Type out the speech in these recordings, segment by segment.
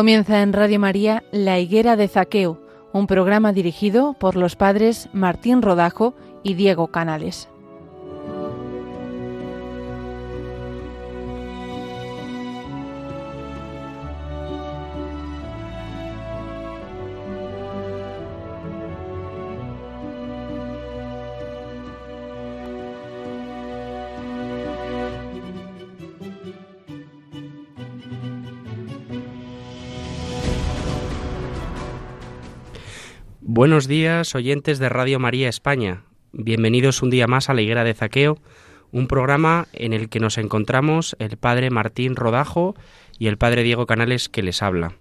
Comienza en Radio María La Higuera de Zaqueo, un programa dirigido por los padres Martín Rodajo y Diego Canales. Buenos días, oyentes de Radio María España. Bienvenidos un día más a la Higuera de Zaqueo, un programa en el que nos encontramos el padre Martín Rodajo y el padre Diego Canales que les habla.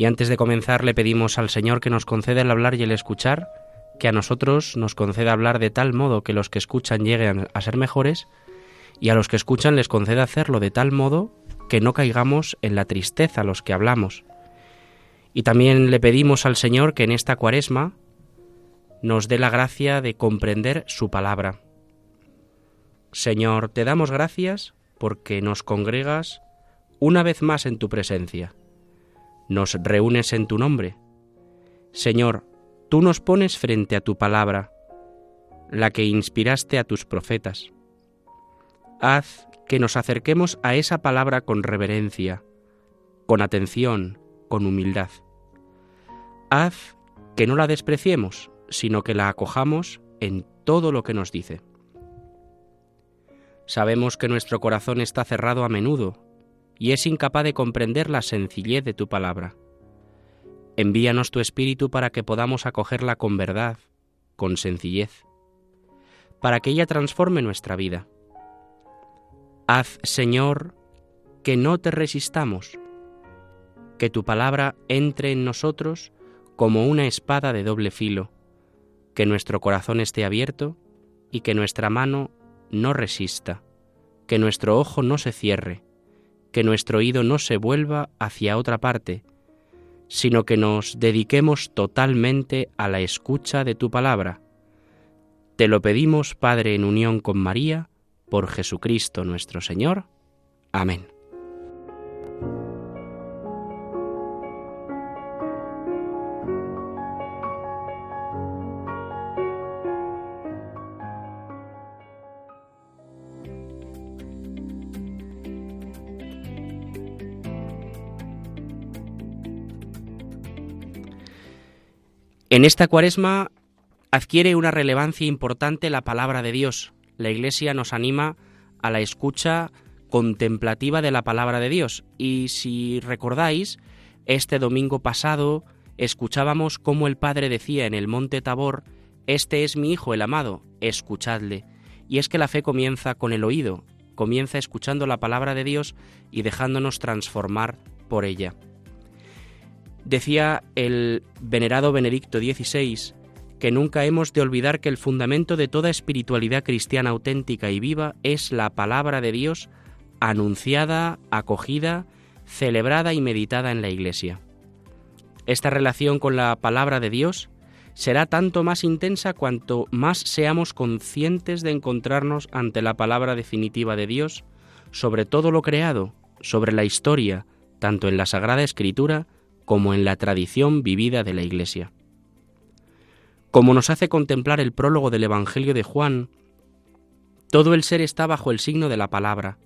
Y antes de comenzar le pedimos al Señor que nos conceda el hablar y el escuchar, que a nosotros nos conceda hablar de tal modo que los que escuchan lleguen a ser mejores, y a los que escuchan les conceda hacerlo de tal modo que no caigamos en la tristeza los que hablamos. Y también le pedimos al Señor que en esta cuaresma nos dé la gracia de comprender su palabra. Señor, te damos gracias porque nos congregas una vez más en tu presencia nos reúnes en tu nombre. Señor, tú nos pones frente a tu palabra, la que inspiraste a tus profetas. Haz que nos acerquemos a esa palabra con reverencia, con atención, con humildad. Haz que no la despreciemos, sino que la acojamos en todo lo que nos dice. Sabemos que nuestro corazón está cerrado a menudo y es incapaz de comprender la sencillez de tu palabra. Envíanos tu Espíritu para que podamos acogerla con verdad, con sencillez, para que ella transforme nuestra vida. Haz, Señor, que no te resistamos, que tu palabra entre en nosotros como una espada de doble filo, que nuestro corazón esté abierto y que nuestra mano no resista, que nuestro ojo no se cierre, que nuestro oído no se vuelva hacia otra parte, sino que nos dediquemos totalmente a la escucha de tu palabra. Te lo pedimos, Padre, en unión con María, por Jesucristo nuestro Señor. Amén. En esta cuaresma adquiere una relevancia importante la palabra de Dios. La Iglesia nos anima a la escucha contemplativa de la palabra de Dios. Y si recordáis, este domingo pasado escuchábamos cómo el Padre decía en el monte Tabor, Este es mi Hijo el amado, escuchadle. Y es que la fe comienza con el oído, comienza escuchando la palabra de Dios y dejándonos transformar por ella. Decía el venerado Benedicto XVI que nunca hemos de olvidar que el fundamento de toda espiritualidad cristiana auténtica y viva es la palabra de Dios anunciada, acogida, celebrada y meditada en la Iglesia. Esta relación con la palabra de Dios será tanto más intensa cuanto más seamos conscientes de encontrarnos ante la palabra definitiva de Dios sobre todo lo creado, sobre la historia, tanto en la Sagrada Escritura como en la tradición vivida de la Iglesia. Como nos hace contemplar el prólogo del Evangelio de Juan, todo el ser está bajo el signo de la palabra.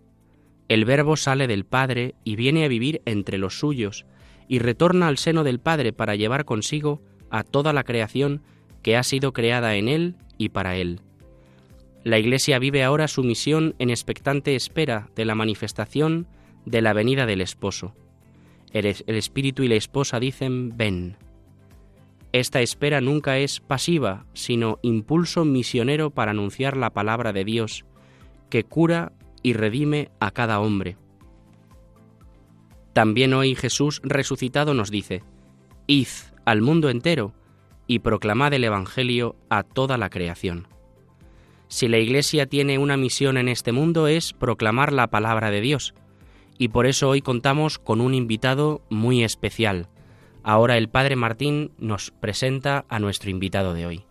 El Verbo sale del Padre y viene a vivir entre los suyos, y retorna al seno del Padre para llevar consigo a toda la creación que ha sido creada en Él y para Él. La Iglesia vive ahora su misión en expectante espera de la manifestación de la venida del Esposo. El, espíritu y la esposa dicen ven. Esta espera nunca es pasiva, sino impulso misionero para anunciar la palabra de Dios, que cura y redime a cada hombre. También hoy Jesús resucitado nos dice, Id al mundo entero y proclamad el Evangelio a toda la creación. Si la Iglesia tiene una misión en este mundo es proclamar la palabra de Dios. Y por eso hoy contamos con un invitado muy especial. Ahora el Padre Martín nos presenta a nuestro invitado de hoy.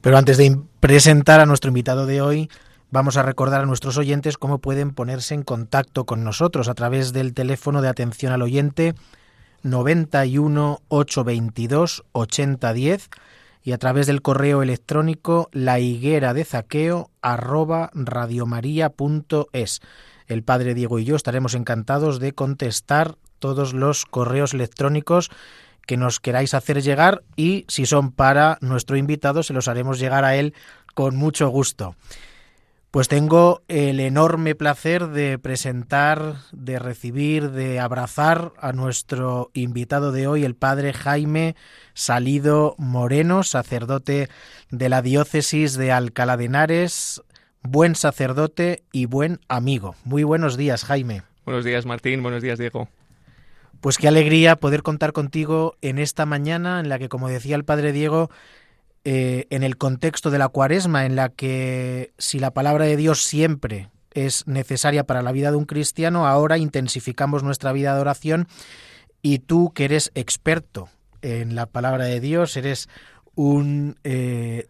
Pero antes de presentar a nuestro invitado de hoy, vamos a recordar a nuestros oyentes cómo pueden ponerse en contacto con nosotros a través del teléfono de atención al oyente 91 822 8010 y a través del correo electrónico la higuera de zaqueo arroba radiomaria.es. El padre Diego y yo estaremos encantados de contestar todos los correos electrónicos que nos queráis hacer llegar y si son para nuestro invitado se los haremos llegar a él con mucho gusto. Pues tengo el enorme placer de presentar, de recibir, de abrazar a nuestro invitado de hoy, el padre Jaime Salido Moreno, sacerdote de la diócesis de Alcalá de Henares, buen sacerdote y buen amigo. Muy buenos días, Jaime. Buenos días, Martín. Buenos días, Diego. Pues qué alegría poder contar contigo en esta mañana en la que, como decía el padre Diego, eh, en el contexto de la cuaresma, en la que si la palabra de Dios siempre es necesaria para la vida de un cristiano, ahora intensificamos nuestra vida de oración y tú que eres experto en la palabra de Dios, eres un, eh,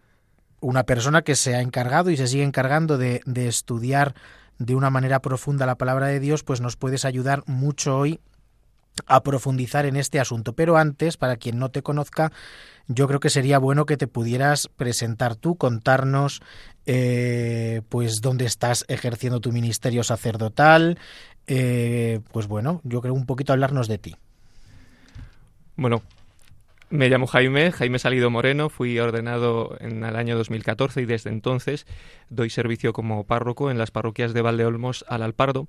una persona que se ha encargado y se sigue encargando de, estudiar de una manera profunda la palabra de Dios, pues nos puedes ayudar mucho hoy a profundizar en este asunto. Pero antes, para quien no te conozca, yo creo que sería bueno que te pudieras presentar tú, contarnos eh, pues dónde estás ejerciendo tu ministerio sacerdotal, eh, pues bueno, yo creo un poquito hablarnos de ti. Bueno, me llamo Jaime, Jaime Salido Moreno, fui ordenado en el año 2014 y desde entonces doy servicio como párroco en las parroquias de Valdeolmos al Alpardo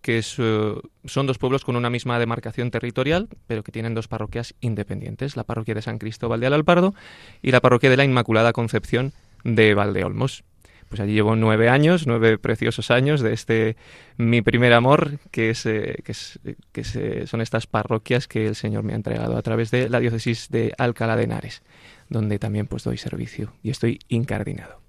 que son dos pueblos con una misma demarcación territorial, pero que tienen dos parroquias independientes, la parroquia de San Cristóbal de Alalpardo y la parroquia de la Inmaculada Concepción de Valdeolmos. Pues allí llevo nueve años, nueve preciosos años de este mi primer amor, que, es, eh, que, son estas parroquias que el Señor me ha entregado a través de la diócesis de Alcalá de Henares, donde también pues doy servicio y estoy incardinado.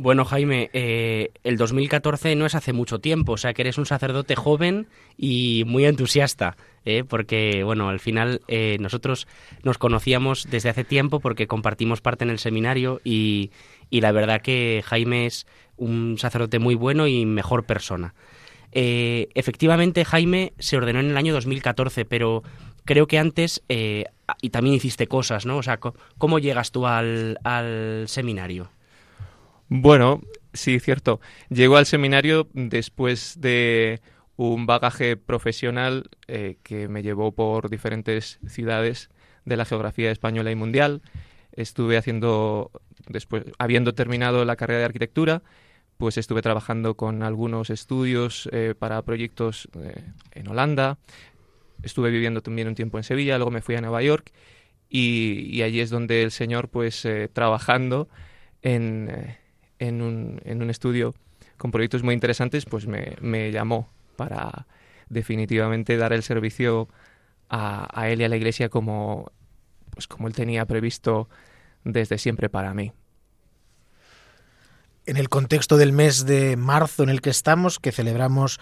Bueno, Jaime, eh, el 2014 no es hace mucho tiempo, o sea que eres un sacerdote joven y muy entusiasta, ¿eh? porque, bueno, al final eh, nosotros nos conocíamos desde hace tiempo porque compartimos parte en el seminario y, y la verdad que Jaime es un sacerdote muy bueno y mejor persona. efectivamente, Jaime se ordenó en el año 2014, pero creo que antes, y también hiciste cosas, ¿no? O sea, ¿cómo llegas tú al, al seminario? Bueno, sí, cierto. Llegó al seminario después de un bagaje profesional eh, que me llevó por diferentes ciudades de la geografía española y mundial. Estuve haciendo, después, habiendo terminado la carrera de arquitectura, pues estuve trabajando con algunos estudios eh, para proyectos eh, en Holanda. Estuve viviendo también un tiempo en Sevilla, luego me fui a Nueva York y, allí es donde el Señor, pues trabajando en en un, en un estudio con proyectos muy interesantes, pues me, me llamó para definitivamente dar el servicio a, él y a la iglesia como, pues como él tenía previsto desde siempre para mí. En el contexto del mes de marzo en el que estamos, que celebramos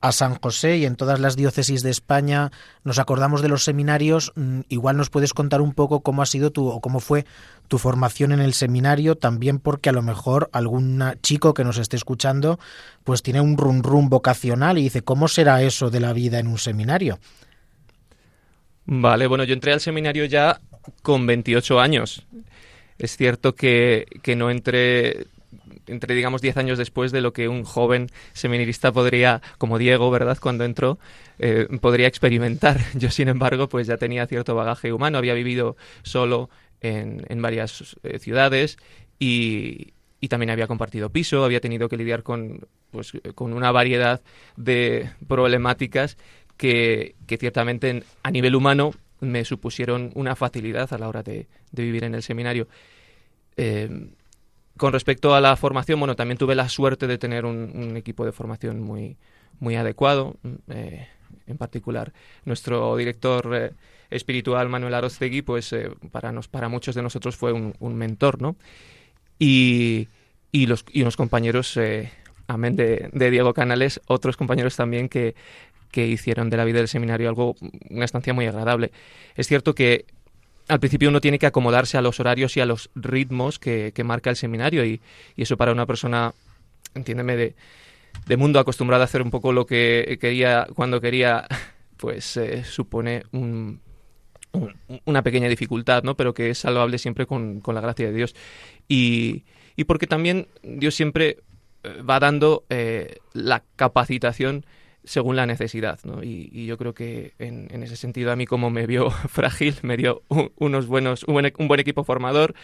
a San José y en todas las diócesis de España nos acordamos de los seminarios. Mm, igual nos puedes contar un poco cómo ha sido tu o cómo fue tu formación en el seminario, también porque a lo mejor algún chico que nos esté escuchando pues tiene un rum rum vocacional y dice, ¿cómo será eso de la vida en un seminario? Vale, bueno, yo entré al seminario ya con 28 años. Es cierto que, que no entré entre digamos 10 años después de lo que un joven seminarista podría, como Diego, ¿verdad? Cuando entró, eh, podría experimentar. Yo, sin embargo, pues ya tenía cierto bagaje humano, había vivido solo en, en varias eh, ciudades y, y también había compartido piso, había tenido que lidiar con, pues, con una variedad de problemáticas que, que ciertamente a nivel humano me supusieron una facilidad a la hora de, de vivir en el seminario. Eh, con respecto a la formación, bueno, también tuve la suerte de tener un, equipo de formación muy, muy adecuado. Eh, en particular, nuestro director eh, espiritual, Manuel Arostegui, pues eh, para, nos, para muchos de nosotros fue un, mentor, ¿no? Y, y, los, y unos compañeros, amén de, Diego Canales, otros compañeros también que, que hicieron de la vida del seminario algo, una estancia muy agradable. Es cierto que al principio uno tiene que acomodarse a los horarios y a los ritmos que, marca el seminario y, eso para una persona, entiéndeme, de, de, mundo acostumbrada a hacer un poco lo que quería cuando quería, pues eh, supone una pequeña dificultad, ¿no? Pero que es salvable siempre con, la gracia de Dios. Y, y, porque también Dios siempre eh, va dando eh, la capacitación según la necesidad, ¿no? Y, yo creo que en, ese sentido a mí como me vio frágil, me dio unos buenos, un buen, equipo formador,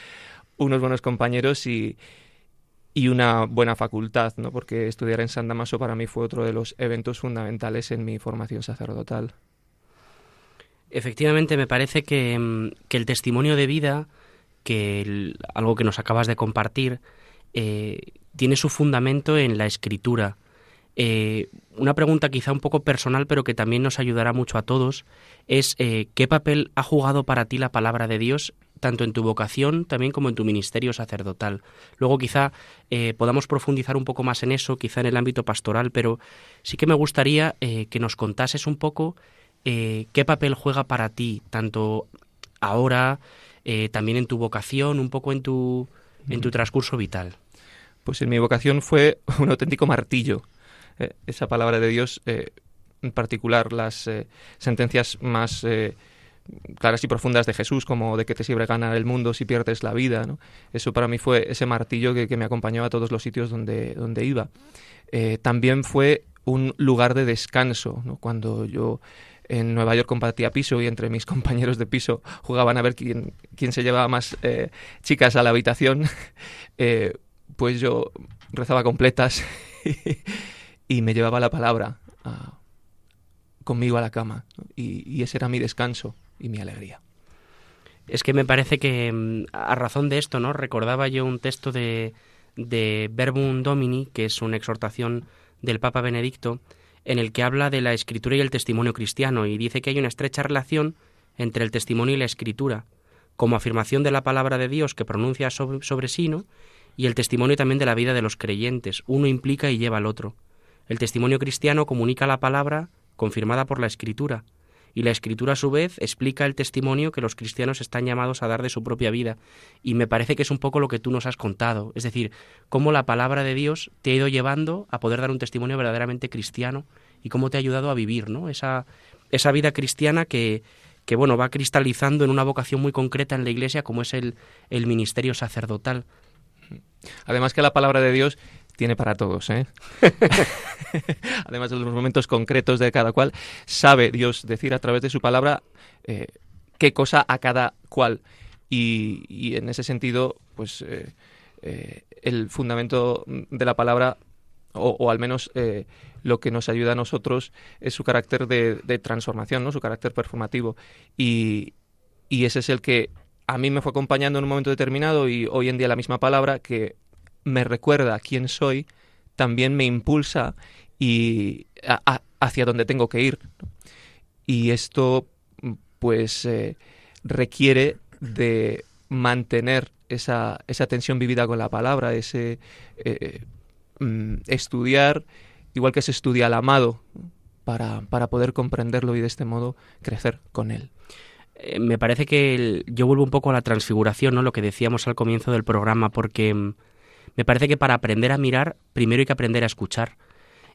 unos buenos compañeros y, y una buena facultad, ¿no? Porque estudiar en San Damaso para mí fue otro de los eventos fundamentales en mi formación sacerdotal. Efectivamente, me parece que, mm, el testimonio de vida, que algo que nos acabas de compartir, eh, tiene su fundamento en la escritura eh, una pregunta quizá un poco personal, pero que también nos ayudará mucho a todos, es eh, ¿qué papel ha jugado para ti la palabra de Dios, tanto en tu vocación también como en tu ministerio sacerdotal? Luego quizá eh, podamos profundizar un poco más en eso, quizá en el ámbito pastoral, pero sí que me gustaría que nos contases un poco qué papel juega para ti, tanto ahora, también en tu vocación, un poco en tu, en tu transcurso vital. Pues en mi vocación fue un auténtico martillo eh, esa palabra de Dios, eh, en particular las eh, sentencias más claras y profundas de Jesús, como de que te sirve ganar el mundo si pierdes la vida. Eso para mí fue ese martillo que, me acompañaba a todos los sitios donde, donde iba. también fue un lugar de descanso, cuando yo en Nueva York compartía piso y entre mis compañeros de piso jugaban a ver quién, quién se llevaba más chicas a la habitación, pues yo rezaba completas y me llevaba la palabra conmigo a la cama. Y, ese era mi descanso y mi alegría. Es que me parece que mm, a razón de esto, ¿no? Recordaba yo un texto de, de Verbum Domini, que es una exhortación del Papa Benedicto, en el que habla de la escritura y el testimonio cristiano y dice que hay una estrecha relación entre el testimonio y la escritura, como afirmación de la palabra de Dios que pronuncia sobre, sobre sí, ¿no? y el testimonio también de la vida de los creyentes. Uno implica y lleva al otro. El testimonio cristiano comunica la palabra confirmada por la Escritura, y la Escritura a su vez explica el testimonio que los cristianos están llamados a dar de su propia vida. Y me parece que es un poco lo que tú nos has contado, es decir, cómo la palabra de Dios te ha ido llevando a poder dar un testimonio verdaderamente cristiano y cómo te ha ayudado a vivir, ¿no? Esa, esa vida cristiana que, que bueno, va cristalizando en una vocación muy concreta en la Iglesia como es el, el ministerio sacerdotal. Además que la palabra de Dios tiene para todos. ¿eh? Además de los momentos concretos de cada cual, sabe Dios decir a través de su palabra eh, qué cosa a cada cual. Y, en ese sentido, pues eh, eh, el fundamento de la palabra, o, al menos lo que nos ayuda a nosotros, es su carácter de, transformación, ¿no? su carácter performativo. Y, y ese es el que a mí me fue acompañando en un momento determinado y hoy en día la misma palabra que me recuerda quién soy, también me impulsa y hacia dónde tengo que ir. Y esto, pues, eh, requiere de mantener esa, esa, tensión vivida con la palabra, ese eh, mm, estudiar, igual que se estudia al amado, para, para, poder comprenderlo y de este modo crecer con él. Eh, me parece que yo vuelvo un poco a la transfiguración, ¿no? Lo que decíamos al comienzo del programa, porque mm, me parece que para aprender a mirar, primero hay que aprender a escuchar.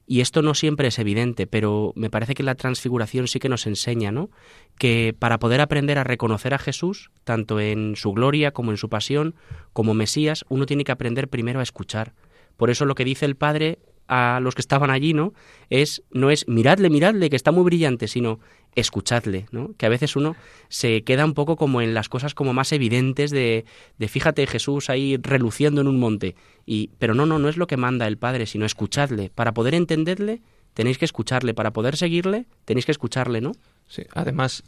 Y esto no siempre es evidente, pero me parece que la transfiguración sí que nos enseña, ¿no? Que para poder aprender a reconocer a Jesús, tanto en su gloria como en su pasión, como Mesías, uno tiene que aprender primero a escuchar. Por eso lo que dice el Padre a los que estaban allí, ¿no? Es, no es miradle, miradle, que está muy brillante, sino escuchadle, ¿no? Que a veces uno se queda un poco como en las cosas como más evidentes de, de fíjate Jesús ahí reluciendo en un monte. Y, pero no, no, no es lo que manda el Padre, sino escuchadle. Para poder entenderle, tenéis que escucharle. Para poder seguirle, tenéis que escucharle, ¿no? Sí, además,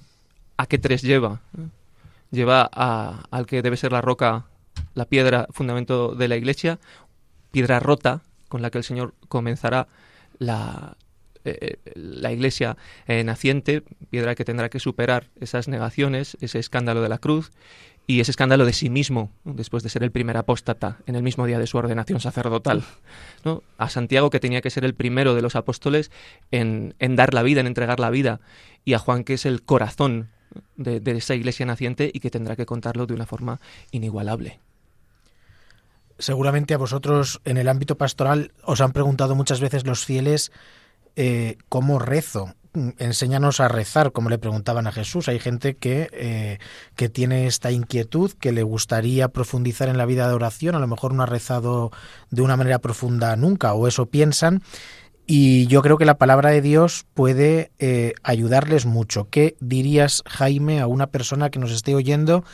¿a qué tres lleva? Lleva a, al que debe ser la roca, la piedra, fundamento de la iglesia, piedra rota, con la que el Señor comenzará la, eh, la iglesia eh, naciente, piedra que tendrá que superar esas negaciones, ese escándalo de la cruz, y ese escándalo de sí mismo, después de ser el primer apóstata en el mismo día de su ordenación sacerdotal. ¿no? A Santiago, que tenía que ser el primero de los apóstoles en, dar la vida, en entregar la vida, y a Juan, que es el corazón de, de esa iglesia naciente y que tendrá que contarlo de una forma inigualable. Seguramente a vosotros en el ámbito pastoral os han preguntado muchas veces los fieles eh, cómo rezo. Enséñanos a rezar, como le preguntaban a Jesús. Hay gente que, eh, que tiene esta inquietud, que le gustaría profundizar en la vida de oración, a lo mejor no ha rezado de una manera profunda nunca, o eso piensan. Y yo creo que la palabra de Dios puede eh, ayudarles mucho. ¿Qué dirías, Jaime, a una persona que nos esté oyendo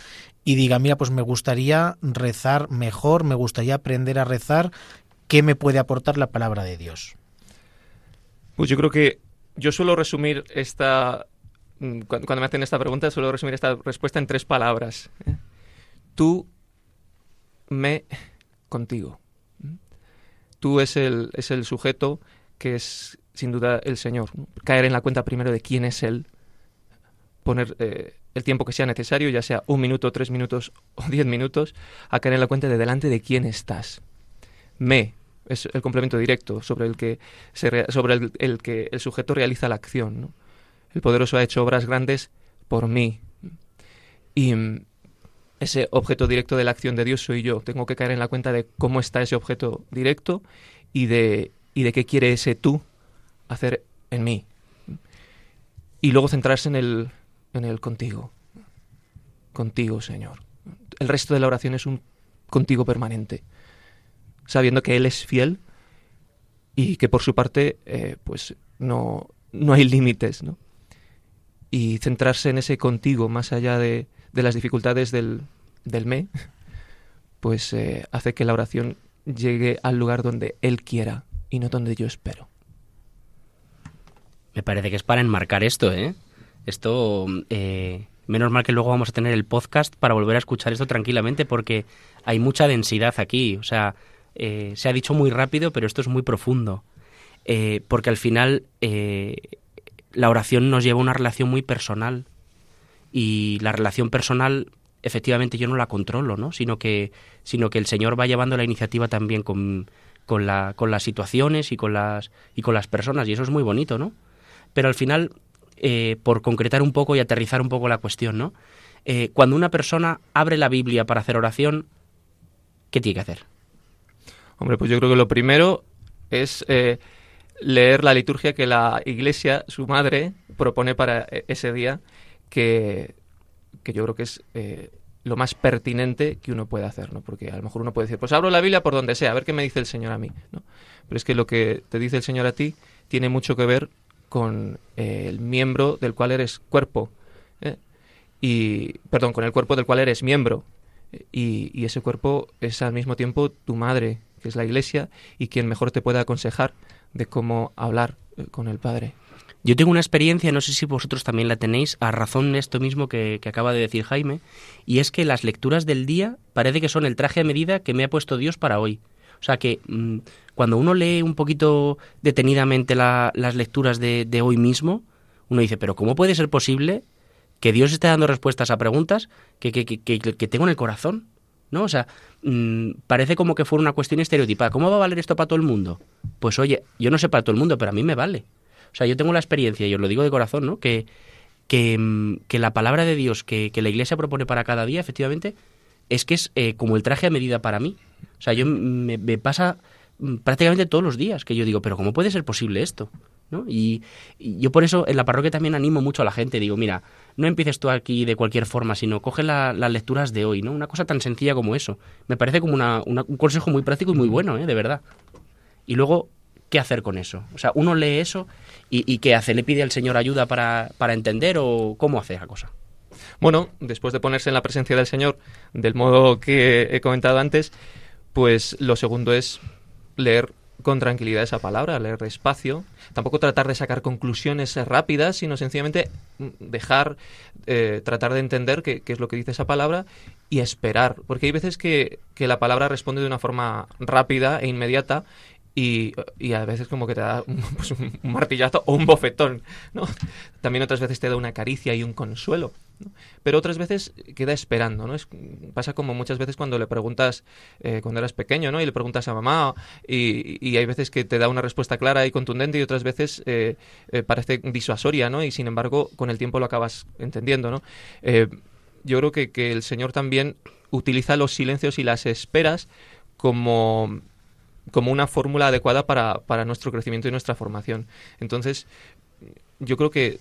y diga, mira, pues me gustaría rezar mejor, me gustaría aprender a rezar? ¿Qué me puede aportar la palabra de Dios? Pues yo creo que yo suelo resumir esta... Mm, cuando me hacen esta pregunta, suelo resumir esta respuesta en tres palabras. ¿eh? Tú, me, contigo. Tú es el, es el sujeto que es sin duda el Señor. Caer en la cuenta primero de quién es Él, poner eh, el tiempo que sea necesario, ya sea un minuto, tres minutos o diez minutos, a caer en la cuenta de delante de quién estás. Me, es el complemento directo sobre el que, sobre el, que el sujeto realiza la acción. El poderoso ha hecho obras grandes por mí. Y mm, ese objeto directo de la acción de Dios soy yo. Tengo que caer en la cuenta de cómo está ese objeto directo y de, y de qué quiere ese tú hacer en mí. Y luego centrarse en el, en el contigo. Contigo, Señor. El resto de la oración es un contigo permanente sabiendo que Él es fiel y que por su parte eh, pues no, no hay límites, ¿no? Y centrarse en ese contigo más allá de, de las dificultades del, del me, pues eh, hace que la oración llegue al lugar donde Él quiera y no donde yo espero. Me parece que es para enmarcar esto, ¿eh? Esto, eh, menos mal que luego vamos a tener el podcast para volver a escuchar esto tranquilamente porque hay mucha densidad aquí. O sea, eh, se ha dicho muy rápido, pero esto es muy profundo. Eh, porque al final la oración nos lleva a una relación muy personal. Y la relación personal, efectivamente, yo no la controlo, ¿no? Sino que, sino que el Señor va llevando la iniciativa también con, con, la, con las situaciones y con las, y con las personas. Y eso es muy bonito, ¿no? Pero al final, por concretar un poco y aterrizar un poco la cuestión, ¿no? cuando una persona abre la Biblia para hacer oración, ¿qué tiene que hacer? Hombre, pues yo creo que lo primero es eh, leer la liturgia que la Iglesia, su madre, propone para ese día, que, que yo creo que es eh, lo más pertinente que uno puede hacer, ¿no? Porque a lo mejor uno puede decir, pues abro la Biblia por donde sea, a ver qué me dice el Señor a mí, ¿no? Pero es que lo que te dice el Señor a ti tiene mucho que ver con eh, el miembro del cual eres cuerpo, y perdón, con el cuerpo del cual eres miembro, y, y, ese cuerpo es al mismo tiempo tu madre, que es la Iglesia, y quien mejor te puede aconsejar de cómo hablar eh, con el Padre. Yo tengo una experiencia, no sé si vosotros también la tenéis, a razón de esto mismo que, acaba de decir Jaime, y es que las lecturas del día parece que son el traje a medida que me ha puesto Dios para hoy. O sea que mm, cuando uno lee un poquito detenidamente las lecturas de, hoy mismo, uno dice, pero ¿cómo puede ser posible que Dios esté dando respuestas a preguntas que, que, que tengo en el corazón? ¿no? O sea, mm, parece como que fuera una cuestión estereotipada. ¿Cómo va a valer esto para todo el mundo? Pues oye, yo no sé para todo el mundo, pero a mí me vale. O sea, yo tengo la experiencia, y os lo digo de corazón, ¿no? Que, que, mm, la palabra de Dios que, la Iglesia propone para cada día, efectivamente, es que es eh, como el traje a medida para mí. O sea, yo me, me pasa mm, prácticamente todos los días que yo digo, pero ¿cómo puede ser posible esto? Y, yo por eso en la parroquia también animo mucho a la gente, digo, mira, no empieces tú aquí de cualquier forma, sino coge las lecturas de hoy, ¿no? Una cosa tan sencilla como eso. Me parece como un consejo muy práctico y muy bueno, ¿eh? De verdad. Y luego, ¿qué hacer con eso? O sea, uno lee eso y, ¿qué hace? ¿Le pide al Señor ayuda para, para entender o cómo hace esa cosa? Bueno, después de ponerse en la presencia del Señor del modo que he comentado antes, pues lo segundo es leer con tranquilidad esa palabra, leer despacio, tampoco tratar de sacar conclusiones rápidas, sino sencillamente dejar, eh, tratar de entender qué, es lo que dice esa palabra y esperar, porque hay veces que, la palabra responde de una forma rápida e inmediata y, a veces como que te da pues, un, martillazo o un bofetón, ¿no? También otras veces te da una caricia y un consuelo, pero otras veces queda esperando, ¿no? Es, pasa como muchas veces cuando le preguntas, eh, cuando eras pequeño, ¿no? Y le preguntas a mamá y, hay veces que te da una respuesta clara y contundente y otras veces eh, eh, parece disuasoria, ¿no? Y sin embargo con el tiempo lo acabas entendiendo, ¿no? yo creo que, que el Señor también utiliza los silencios y las esperas como como una fórmula adecuada para, para nuestro crecimiento y nuestra formación. Entonces, yo creo que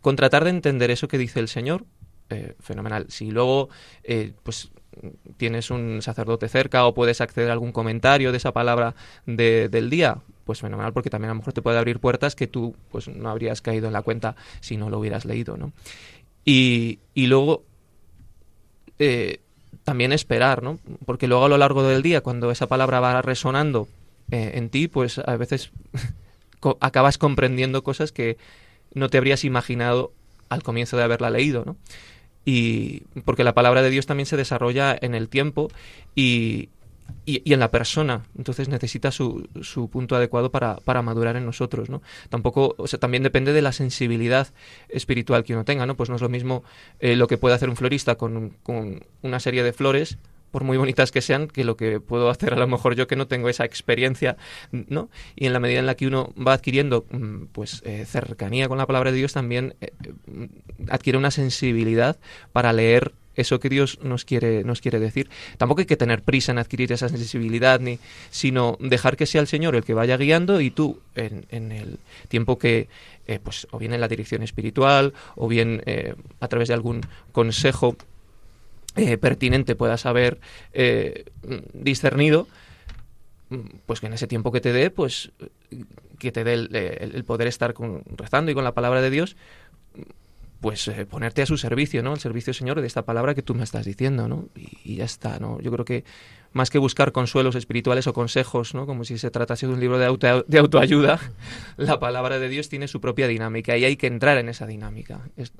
con tratar de entender eso que dice el Señor, eh, fenomenal. Si luego, eh, pues tienes un sacerdote cerca o puedes acceder a algún comentario de esa palabra del día, pues fenomenal, porque también a lo mejor te puede abrir puertas que tú pues no habrías caído en la cuenta si no lo hubieras leído, ¿no? Y, y luego eh, también esperar, ¿no? Porque luego a lo largo del día, cuando esa palabra va resonando eh, en ti, pues a veces acabas comprendiendo cosas que no te habrías imaginado al comienzo de haberla leído, ¿no? Y porque la palabra de Dios también se desarrolla en el tiempo y, y, en la persona. Entonces necesita su, su punto adecuado para, para, madurar en nosotros, ¿no? Tampoco, o sea, también depende de la sensibilidad espiritual que uno tenga, ¿no? Pues no es lo mismo eh, lo que puede hacer un florista con, con una serie de flores por muy bonitas que sean, que lo que puedo hacer a lo mejor yo que no tengo esa experiencia, ¿no? Y en la medida en la que uno va adquiriendo, mm, pues, eh, cercanía con la palabra de Dios, también eh, adquiere una sensibilidad para leer eso que Dios nos quiere, nos quiere decir. Tampoco hay que tener prisa en adquirir esa sensibilidad, ni, sino dejar que sea el Señor el que vaya guiando y tú, en, en el tiempo que, eh, pues, o bien en la dirección espiritual, o bien eh, a través de algún consejo eh, pertinente puedas haber discernido, pues que en ese tiempo que te dé, pues que te dé el, poder estar con, rezando y con la palabra de Dios, pues eh, ponerte a su servicio, ¿no? Al servicio, Señor, de esta palabra que tú me estás diciendo, ¿no? Y, ya está, ¿no? Yo creo que más que buscar consuelos espirituales o consejos, ¿no? Como si se tratase de un libro de, auto, de autoayuda, la palabra de Dios tiene su propia dinámica y hay que entrar en esa dinámica. Es,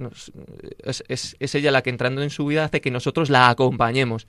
es, es ella la que entrando en su vida hace que nosotros la acompañemos,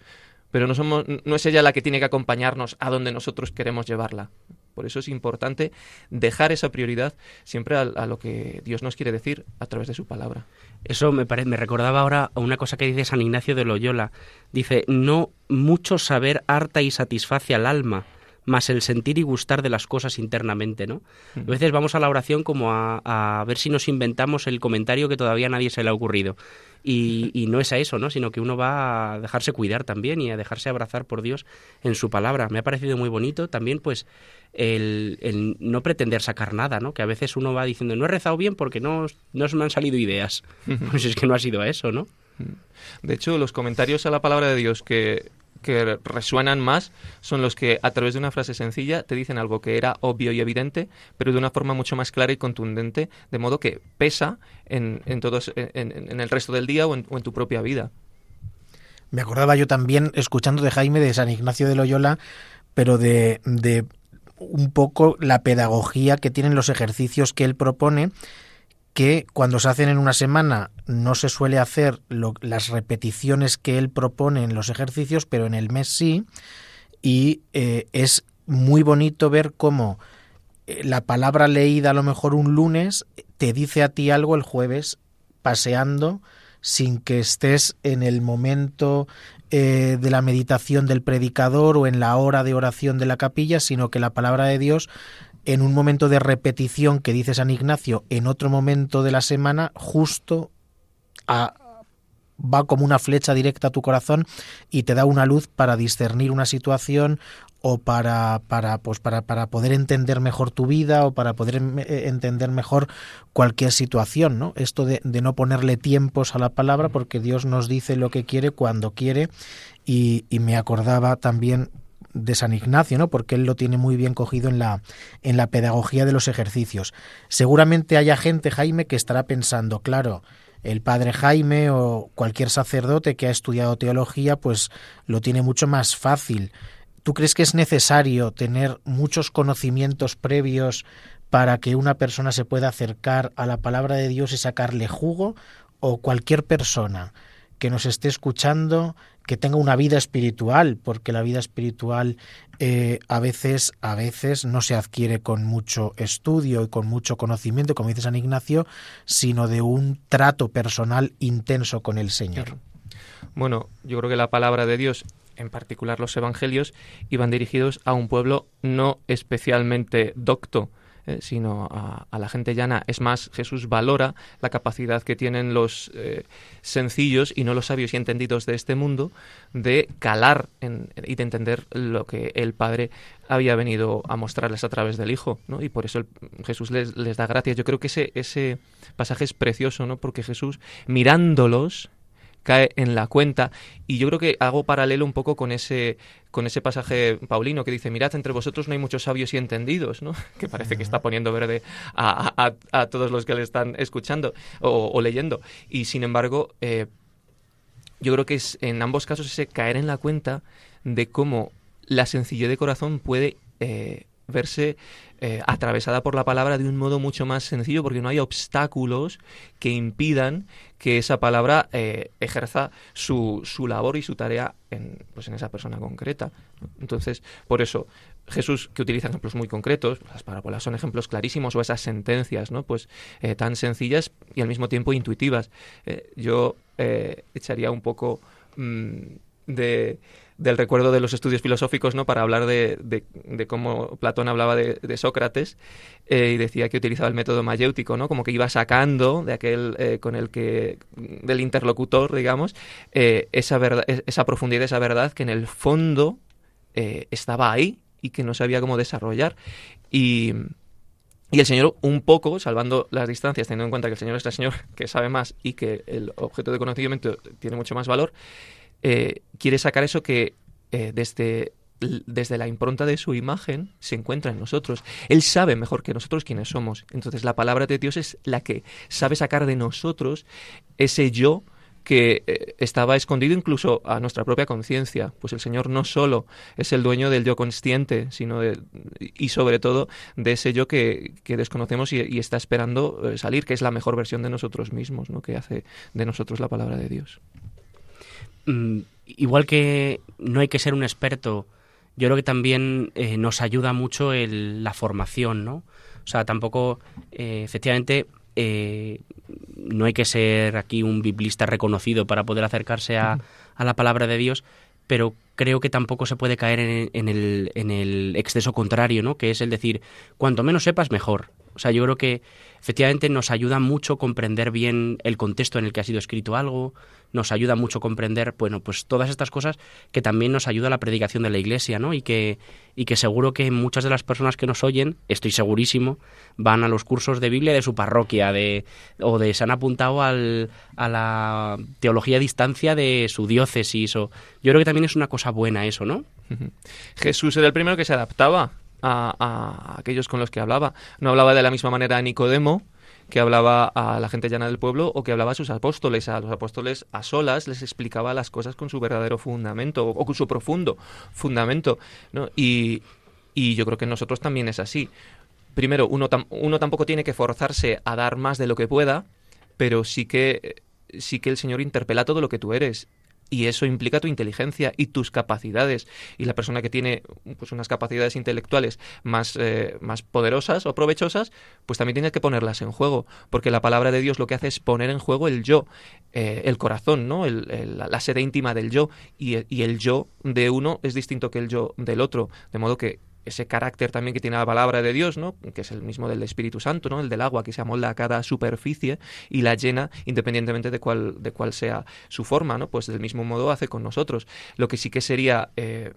pero no, somos, no es ella la que tiene que acompañarnos a donde nosotros queremos llevarla. Por eso es importante dejar esa prioridad siempre a, lo que Dios nos quiere decir a través de su palabra. Eso me, me recordaba ahora a una cosa que dice San Ignacio de Loyola. Dice, no mucho saber harta y satisface al alma, más el sentir y gustar de las cosas internamente, ¿no? A veces vamos a la oración como a, a, ver si nos inventamos el comentario que todavía a nadie se le ha ocurrido. Y, no es a eso, ¿no? Sino que uno va a dejarse cuidar también y a dejarse abrazar por Dios en su palabra. Me ha parecido muy bonito también, pues, el, no pretender sacar nada, ¿no? Que a veces uno va diciendo, no he rezado bien porque no, no me han salido ideas. Pues es que no ha sido eso, ¿no? De hecho, los comentarios a la palabra de Dios que, que resuenan más son los que a través de una frase sencilla te dicen algo que era obvio y evidente, pero de una forma mucho más clara y contundente, de modo que pesa en, en, todos, en, el resto del día o en, tu propia vida. Me acordaba yo también, escuchando de Jaime de San Ignacio de Loyola, pero de, de un poco la pedagogía que tienen los ejercicios que él propone que cuando se hacen en una semana no se suele hacer las repeticiones que él propone en los ejercicios, pero en el mes sí, y eh, es muy bonito ver cómo eh, la palabra leída a lo mejor un lunes te dice a ti algo el jueves paseando sin que estés en el momento eh, de la meditación del predicador o en la hora de oración de la capilla, sino que la palabra de Dios en un momento de repetición que dice San Ignacio, en otro momento de la semana, justo va como una flecha directa a tu corazón y te da una luz para discernir una situación o para, para, pues para, para poder entender mejor tu vida o para poder eh, entender mejor cualquier situación, ¿no? Esto de, de no ponerle tiempos a la palabra porque Dios nos dice lo que quiere cuando quiere y, y me acordaba también de San Ignacio, ¿no? Porque él lo tiene muy bien cogido en la, en la pedagogía de los ejercicios. Seguramente haya gente, Jaime, que estará pensando, claro, el padre Jaime o cualquier sacerdote que ha estudiado teología, pues lo tiene mucho más fácil. ¿Tú crees que es necesario tener muchos conocimientos previos para que una persona se pueda acercar a la palabra de Dios y sacarle jugo? ¿O cualquier persona que nos esté escuchando que tenga una vida espiritual, porque la vida espiritual eh, a veces, a veces no se adquiere con mucho estudio y con mucho conocimiento, como dice San Ignacio, sino de un trato personal intenso con el Señor. Bueno, yo creo que la palabra de Dios, en particular los evangelios, iban dirigidos a un pueblo no especialmente docto, eh, sino a, la gente llana. Es más, Jesús valora la capacidad que tienen los eh, sencillos y no los sabios y entendidos de este mundo de calar y de entender lo que el Padre había venido a mostrarles a través del Hijo, ¿no? Y por eso Jesús les, les, da gracias. Yo creo que ese, ese pasaje es precioso, ¿no? Porque Jesús, mirándolos, cae en la cuenta. Y yo creo que hago paralelo un poco con ese, con ese pasaje paulino que dice, mirad, entre vosotros no hay muchos sabios y entendidos, ¿no? que parece que está poniendo verde a, a, todos los que le están escuchando o, leyendo. Y sin embargo, eh, yo creo que es en ambos casos ese caer en la cuenta de cómo la sencillez de corazón puede eh, verse eh, atravesada por la palabra de un modo mucho más sencillo, porque no hay obstáculos que impidan que esa palabra eh, ejerza su, su, labor y su tarea en, pues en esa persona concreta. Entonces, por eso, Jesús, que utiliza ejemplos muy concretos, las parábolas son ejemplos clarísimos, o esas sentencias, ¿no? Pues eh, tan sencillas y al mismo tiempo intuitivas. yo echaría un poco mm, de del recuerdo de los estudios filosóficos, ¿no? Para hablar de, de, cómo Platón hablaba de, Sócrates eh, y decía que utilizaba el método mayéutico, ¿no? Como que iba sacando de aquel eh, con el que del interlocutor, digamos, eh, esa verdad, esa profundidad, esa verdad que en el fondo estaba ahí y que no sabía cómo desarrollar y y el Señor, un poco, salvando las distancias, teniendo en cuenta que el Señor es el Señor que sabe más y que el objeto de conocimiento tiene mucho más valor, eh, quiere sacar eso que eh, desde, desde la impronta de su imagen se encuentra en nosotros. Él sabe mejor que nosotros quiénes somos. Entonces la palabra de Dios es la que sabe sacar de nosotros ese yo que eh, estaba escondido incluso a nuestra propia conciencia, pues el Señor no solo es el dueño del yo consciente, sino y sobre todo de ese yo que, desconocemos y, está esperando salir, que es la mejor versión de nosotros mismos, ¿no? que hace de nosotros la palabra de Dios. Mm, igual que no hay que ser un experto, yo creo que también eh, nos ayuda mucho el, la formación, ¿no? O sea, tampoco, eh, efectivamente, eh, no hay que ser aquí un biblista reconocido para poder acercarse a, a, la palabra de Dios, pero creo que tampoco se puede caer en, en, el, en el exceso contrario, ¿no? Que es el decir, cuanto menos sepas, mejor. O sea, yo creo que efectivamente nos ayuda mucho comprender bien el contexto en el que ha sido escrito algo, nos ayuda mucho comprender, bueno, pues todas estas cosas que también nos ayuda la predicación de la Iglesia, ¿no? Y que, y que seguro que muchas de las personas que nos oyen, estoy segurísimo, van a los cursos de Biblia de su parroquia, de, o de se han apuntado al, a la teología a distancia de su diócesis, o yo creo que también es una cosa buena eso, ¿no? Jesús era el primero que se adaptaba a, aquellos con los que hablaba. No hablaba de la misma manera a Nicodemo, que hablaba a la gente llana del pueblo o que hablaba a sus apóstoles. A los apóstoles a solas les explicaba las cosas con su verdadero fundamento o con su profundo fundamento. ¿no? Y, y yo creo que nosotros también es así. Primero, uno, uno tampoco tiene que forzarse a dar más de lo que pueda, pero sí que sí que el Señor interpela todo lo que tú eres y eso implica tu inteligencia y tus capacidades. Y la persona que tiene pues, unas capacidades intelectuales más, eh, más poderosas o provechosas, pues también tiene que ponerlas en juego, porque la palabra de Dios lo que hace es poner en juego el yo, eh, el corazón, ¿no? El, la sede íntima del yo, y el yo de uno es distinto que el yo del otro, de modo que ese carácter también que tiene la palabra de Dios, ¿no? que es el mismo del Espíritu Santo, ¿no? el del agua que se amolda a cada superficie y la llena independientemente de cuál, de cuál sea su forma, ¿no? pues del mismo modo hace con nosotros. Lo que sí que sería... Eh,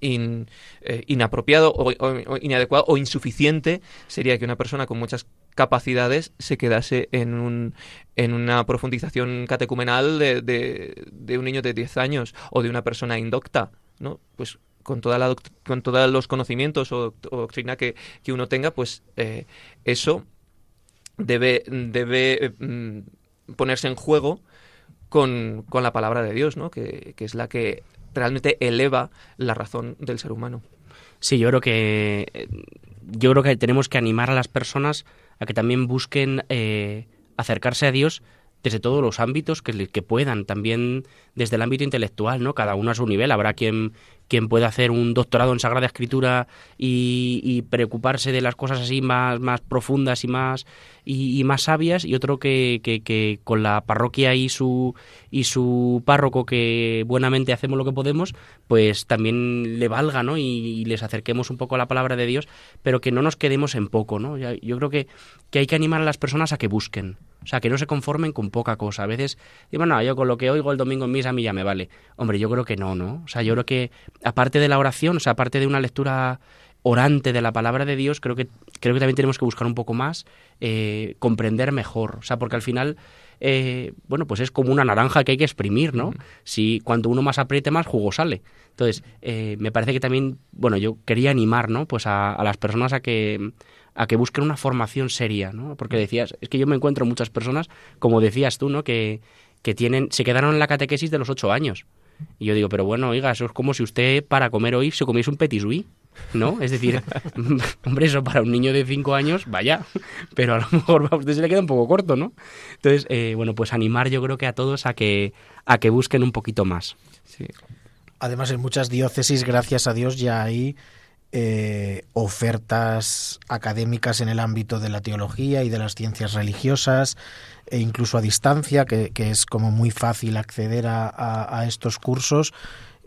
eh, inapropiado o, inadecuado o insuficiente sería que una persona con muchas capacidades se quedase en, un, en una profundización catecumenal de, de, de un niño de 10 años o de una persona indocta. ¿no? Pues con, toda la con todos los conocimientos o, doctrina que, uno tenga, pues eh, eso debe, debe mm, ponerse en juego con, la palabra de Dios, ¿no? Que, es la que realmente eleva la razón del ser humano. Sí, yo creo que yo creo que tenemos que animar a las personas a que también busquen eh, acercarse a Dios desde todos los ámbitos que, puedan, también desde el ámbito intelectual, ¿no? Cada uno a su nivel. Habrá quien quien puede hacer un doctorado en Sagrada Escritura y, preocuparse de las cosas así más, más profundas y más y, más sabias y otro que, que, con la parroquia y su y su párroco que buenamente hacemos lo que podemos pues también le valga no y, les acerquemos un poco a la palabra de Dios pero que no nos quedemos en poco no yo creo que, que hay que animar a las personas a que busquen o sea, que no se conformen con poca cosa. A veces, digo, no, yo con lo que oigo el domingo en misa a mí ya me vale. Hombre, yo creo que no, ¿no? O sea, yo creo que aparte de la oración, o sea, aparte de una lectura orante de la palabra de Dios, creo que, creo que también tenemos que buscar un poco más, eh, comprender mejor. O sea, porque al final, eh, bueno, pues es como una naranja que hay que exprimir, ¿no? Si cuanto uno más apriete, más jugo sale. Entonces, eh, me parece que también, bueno, yo quería animar, ¿no? Pues a, a las personas a que a que busquen una formación seria, ¿no? Porque decías, es que yo me encuentro muchas personas, como decías tú, ¿no? Que, que tienen, se quedaron en la catequesis de los ocho años. Y yo digo, pero bueno, oiga, eso es como si usted para comer hoy se comiese un petisui, ¿no? Es decir, hombre, eso para un niño de cinco años, vaya, pero a lo mejor a usted se le queda un poco corto, ¿no? Entonces, eh, bueno, pues animar yo creo que a todos a que, a que busquen un poquito más. Sí. Además, en muchas diócesis, gracias a Dios, ya hay eh, ofertas académicas en el ámbito de la teología y de las ciencias religiosas, e incluso a distancia, que, es como muy fácil acceder a, estos cursos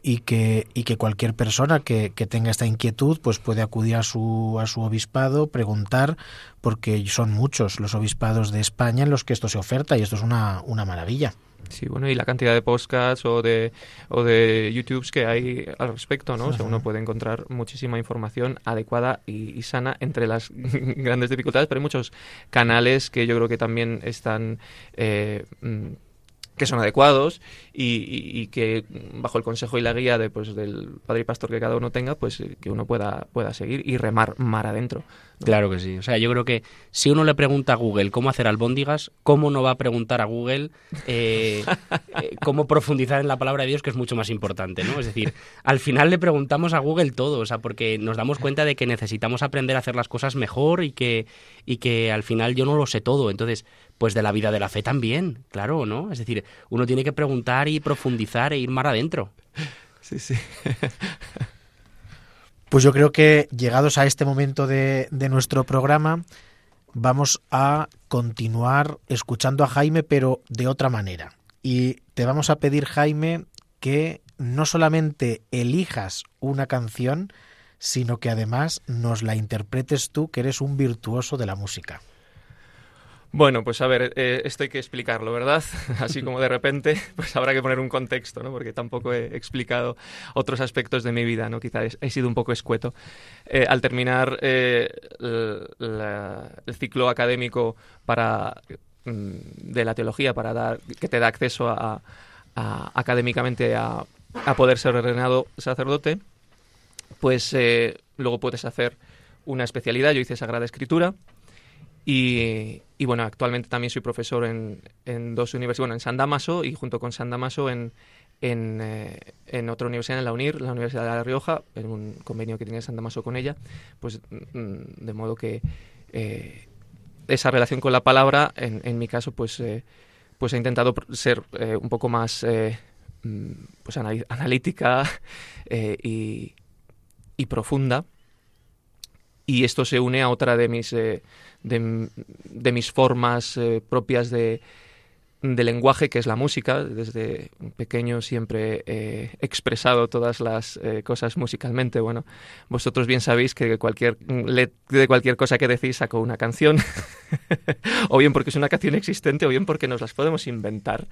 y que, y que cualquier persona que, tenga esta inquietud pues puede acudir a su, a su obispado, preguntar, porque son muchos los obispados de España en los que esto se oferta y esto es una, una maravilla. Sí, bueno, y la cantidad de podcasts o de, o de YouTubes que hay al respecto, ¿no? O sea, uno puede encontrar muchísima información adecuada y, sana entre las grandes dificultades, pero hay muchos canales que yo creo que también están... Eh, mm, que son adecuados y, que bajo el consejo y la guía de, pues, del padre y pastor que cada uno tenga, pues eh, que uno pueda, pueda seguir y remar mar adentro. Claro que sí. O sea, yo creo que si uno le pregunta a Google cómo hacer albóndigas, ¿cómo no va a preguntar a Google eh, eh, cómo profundizar en la palabra de Dios, que es mucho más importante, ¿no? Es decir, al final le preguntamos a Google todo, o sea, porque nos damos cuenta de que necesitamos aprender a hacer las cosas mejor y que, y que al final yo no lo sé todo. Entonces, pues de la vida de la fe también, claro, ¿no? Es decir, uno tiene que preguntar y profundizar e ir más adentro. Sí, sí. Pues yo creo que llegados a este momento de, de, nuestro programa, vamos a continuar escuchando a Jaime, pero de otra manera. Y te vamos a pedir, Jaime, que no solamente elijas una canción, sino que además nos la interpretes tú, que eres un virtuoso de la música. Bueno, pues a ver, eh, esto hay que explicarlo, ¿verdad? Así como de repente, pues habrá que poner un contexto, ¿no? Porque tampoco he explicado otros aspectos de mi vida, ¿no? Quizá he, sido un poco escueto. Eh, al terminar eh, el ciclo académico para mm, de la teología para dar que te da acceso a, académicamente a, a, poder ser ordenado sacerdote, pues luego puedes hacer una especialidad. Yo hice Sagrada Escritura y, bueno, actualmente también soy profesor en, dos universidades, bueno, en San Damaso y junto con San Damaso en, en, eh, otra universidad, en la UNIR, la Universidad de La Rioja, en un convenio que tiene San Damaso con ella, pues mm, de modo que eh, esa relación con la palabra, en, mi caso, pues, eh, pues he intentado ser un poco más mm, pues analítica y, y profunda. Y esto se une a otra de mis de, mis formas eh, propias de, de, lenguaje, que es la música. Desde pequeño siempre he expresado todas las eh, cosas musicalmente. Bueno, vosotros bien sabéis que de cualquier, de cualquier cosa que decís saco una canción, o bien porque es una canción existente, o bien porque nos las podemos inventar.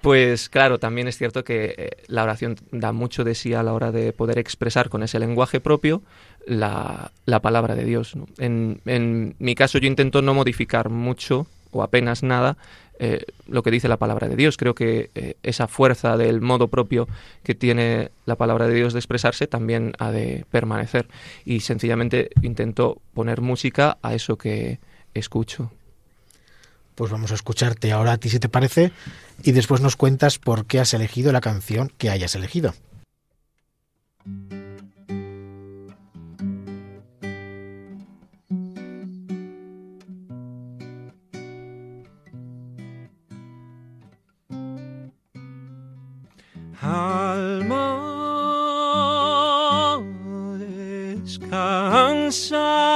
Pues claro, también es cierto que eh, la oración da mucho de sí a la hora de poder expresar con ese lenguaje propio la, la palabra de Dios. En, en, mi caso yo intento no modificar mucho o apenas nada eh, lo que dice la palabra de Dios. Creo que eh, esa fuerza del modo propio que tiene la palabra de Dios de expresarse también ha de permanecer. Y sencillamente intento poner música a eso que escucho pues vamos a escucharte ahora a ti si te parece y después nos cuentas por qué has elegido la canción que hayas elegido. Alma descansa.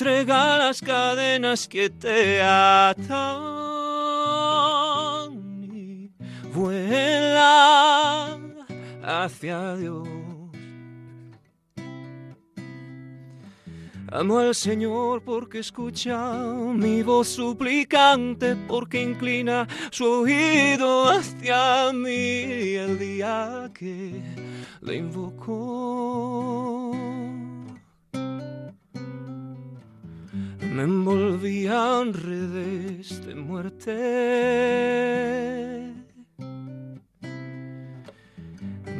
Entrega las cadenas que te atan y vuela hacia Dios. Amo al Señor porque escucha mi voz suplicante, porque inclina su oído hacia mí el día que le invocó. Me envolvían redes de muerte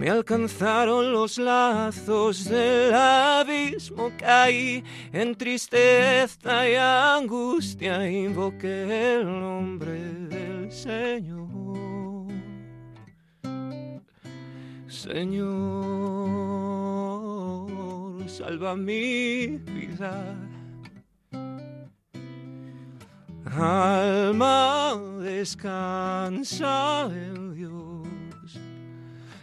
me alcanzaron los lazos del abismo, caí en tristeza y angustia, invoqué el nombre del Señor. Señor, salva mi vida. Alma descansa en Dios.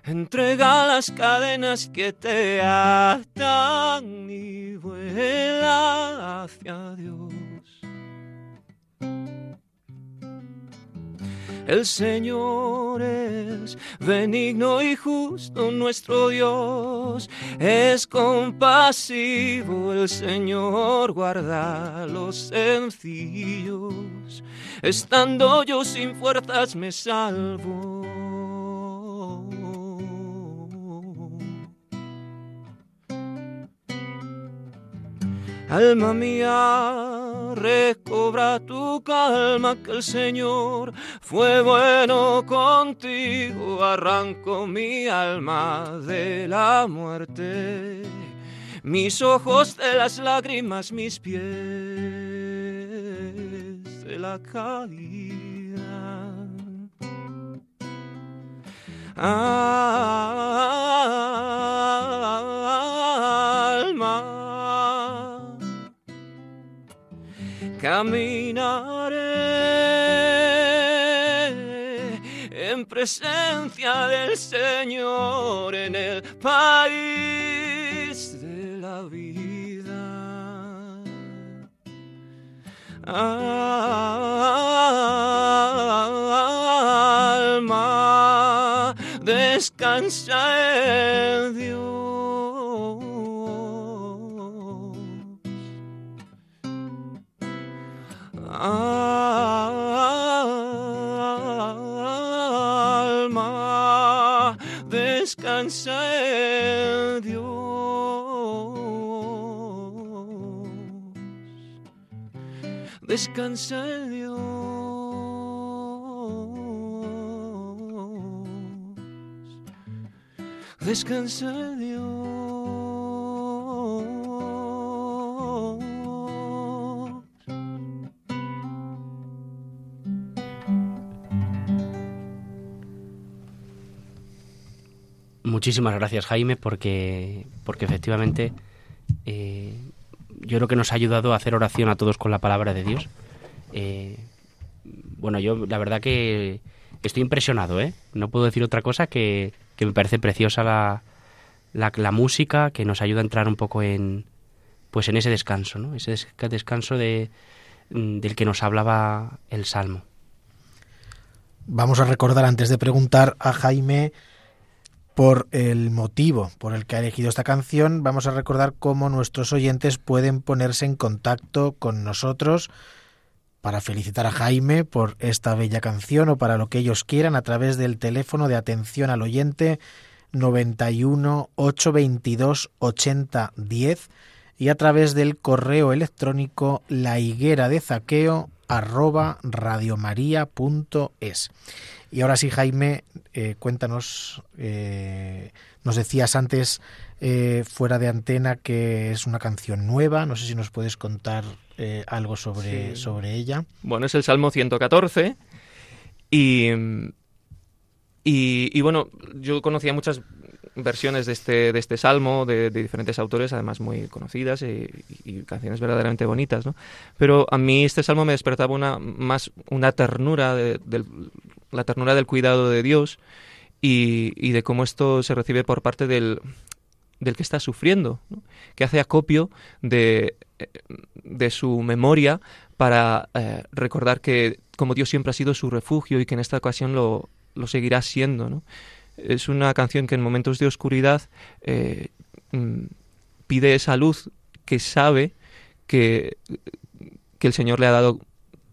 Entrega las cadenas que te atan y vuela hacia Dios. El Señor es benigno y justo, nuestro Dios es compasivo. El Señor guarda a los sencillos. Estando yo sin fuerzas me salvo. Alma mía, recobra tu calma, que el Señor fue bueno contigo. Arranco mi alma de la muerte, mis ojos de las lágrimas, mis pies de la caída. Alma caminaré en presencia del Señor en el país de la vida. Alma, descansa en Dios. Alma, descansa en Dios. Descansa en Dios. Descansa en Dios. Muchísimas gracias, Jaime, porque, porque efectivamente eh, yo creo que nos ha ayudado a hacer oración a todos con la palabra de Dios. Eh, bueno, yo la verdad que estoy impresionado, ¿eh? No puedo decir otra cosa que, que me parece preciosa la, la, música que nos ayuda a entrar un poco en pues en ese descanso, ¿no? Ese descanso de, del que nos hablaba el Salmo. Vamos a recordar antes de preguntar a Jaime por el motivo por el que ha elegido esta canción, vamos a recordar cómo nuestros oyentes pueden ponerse en contacto con nosotros para felicitar a Jaime por esta bella canción o para lo que ellos quieran a través del teléfono de atención al oyente 91 822 80 10 y a través del correo electrónico la higuera de zaqueo arroba radiomaria.es. Y ahora sí, Jaime, eh, cuéntanos, eh, nos decías antes eh, fuera de antena que es una canción nueva, no sé si nos puedes contar algo sobre, sobre ella. Bueno, es el Salmo 114 y, y, y bueno, yo conocía muchas versiones de este, de este salmo de, diferentes autores, además muy conocidas y, canciones verdaderamente bonitas, ¿no? Pero a mí este salmo me despertaba una, más una ternura, de, la ternura del cuidado de Dios y, de cómo esto se recibe por parte del, del que está sufriendo, que hace acopio de, eh, de su memoria para eh, recordar que como Dios siempre ha sido su refugio y que en esta ocasión lo, lo seguirá siendo. ¿no? Es una canción que en momentos de oscuridad eh, mm, pide esa luz que sabe que, que el Señor le ha dado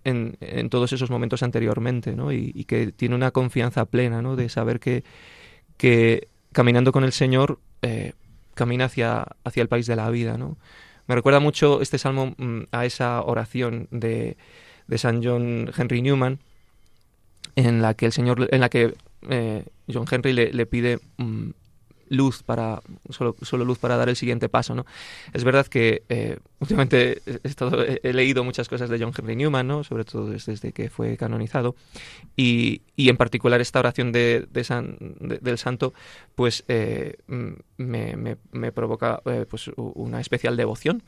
en, en todos esos momentos anteriormente, ¿no? Y, que tiene una confianza plena, ¿no? De saber que, que caminando con el Señor eh, camina hacia, hacia el país de la vida, ¿no? Me recuerda mucho este salmo mm, a esa oración de, de San John Henry Newman, en la que el Señor, en la que eh, John Henry le, pide mm, luz para solo, luz para dar el siguiente paso, ¿no? Es verdad que eh, últimamente he, leído muchas cosas de John Henry Newman, ¿no? Sobre todo desde, que fue canonizado y, y, en particular esta oración de, San, de, del Santo, pues eh, me, me, provoca pues una especial devoción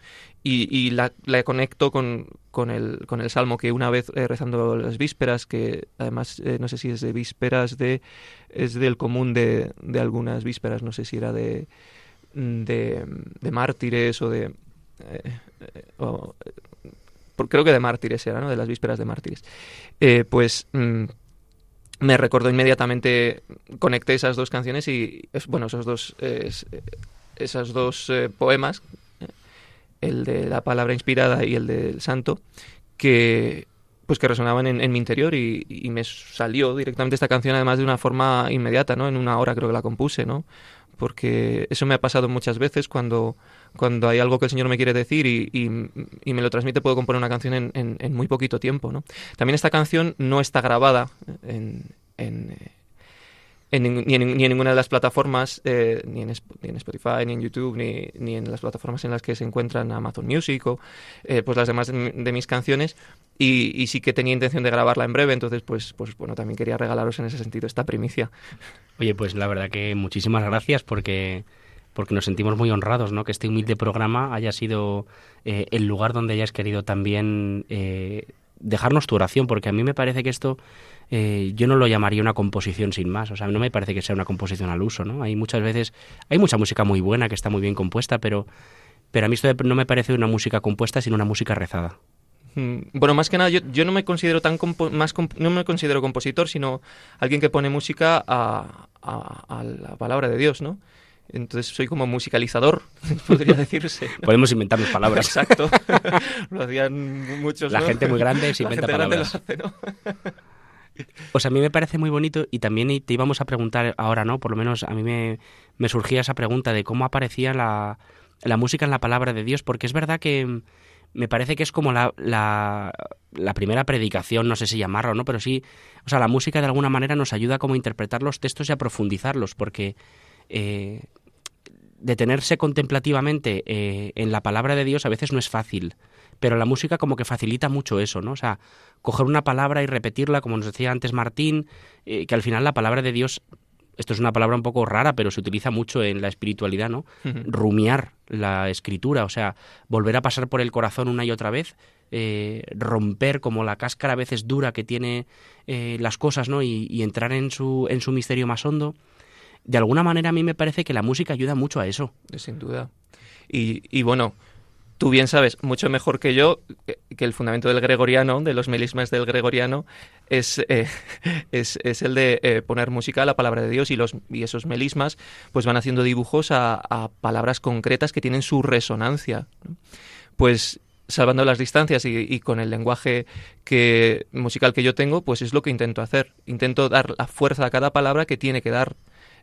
y, y la, conecto con, con, el, con el salmo que una vez eh, rezando las vísperas, que además eh, no sé si es de vísperas de es del común de, de algunas vísperas, no sé si era de, de, mártires o de... Eh, creo que de mártires era, ¿no? De las vísperas de mártires. Pues mmm, me recordó inmediatamente, conecté esas dos canciones y, bueno, esos dos, esos dos poemas, el de la palabra inspirada y el del santo, que pues que resonaban en, mi interior y, y, me salió directamente esta canción además de una forma inmediata, ¿no? En una hora creo que la compuse, ¿no? Porque eso me ha pasado muchas veces cuando, cuando hay algo que el Señor me quiere decir y, y, me lo transmite, puedo componer una canción en, en, en, muy poquito tiempo, ¿no? También esta canción no está grabada en, en en, ni, en, ni, en, ninguna de las plataformas, eh, ni, en, ni, en, Spotify, ni en YouTube, ni, ni, en las plataformas en las que se encuentran Amazon Music o eh, pues las demás de, de mis canciones. Y, sí que tenía intención de grabarla en breve, entonces pues, pues bueno, también quería regalaros en ese sentido esta primicia. Oye, pues la verdad que muchísimas gracias porque porque nos sentimos muy honrados, ¿no? Que este humilde programa haya sido eh, el lugar donde hayas querido también eh, dejarnos tu oración, porque a mí me parece que esto eh, yo no lo llamaría una composición sin más, o sea, no me parece que sea una composición al uso, ¿no? Hay muchas veces, hay mucha música muy buena que está muy bien compuesta, pero, pero a mí esto no me parece una música compuesta, sino una música rezada. Mm, bueno, más que nada, yo, yo no me considero tan más comp no me considero compositor, sino alguien que pone música a, a, a la palabra de Dios, ¿no? Entonces soy como musicalizador, podría decirse. ¿no? Podemos inventarnos palabras. Exacto. lo hacían muchos. La ¿no? gente muy grande se inventa palabras. Hace, ¿no? O sea, a mí me parece muy bonito y también te íbamos a preguntar ahora, ¿no? Por lo menos a mí me, me surgía esa pregunta de cómo aparecía la, la, música en la palabra de Dios, porque es verdad que me parece que es como la, la, la primera predicación, no sé si llamarlo, ¿no? Pero sí, o sea, la música de alguna manera nos ayuda como a interpretar los textos y a profundizarlos, porque eh, detenerse contemplativamente eh, en la palabra de Dios a veces no es fácil, pero la música como que facilita mucho eso, ¿no? O sea, coger una palabra y repetirla, como nos decía antes Martín, eh, que al final la palabra de Dios, esto es una palabra un poco rara, pero se utiliza mucho en la espiritualidad, ¿no? Uh -huh. Rumiar la escritura, o sea, volver a pasar por el corazón una y otra vez, eh, romper como la cáscara a veces dura que tiene eh, las cosas, ¿no? Y, y entrar en su, en su misterio más hondo de alguna manera a mí me parece que la música ayuda mucho a eso. Sin duda. Y, y bueno, tú bien sabes, mucho mejor que yo, que el fundamento del gregoriano, de los melismas del gregoriano, es, eh, es, es, el de eh, poner música a la palabra de Dios y, los, y esos melismas pues van haciendo dibujos a, a palabras concretas que tienen su resonancia. Pues salvando las distancias y, y, con el lenguaje que, musical que yo tengo, pues es lo que intento hacer. Intento dar la fuerza a cada palabra que tiene que dar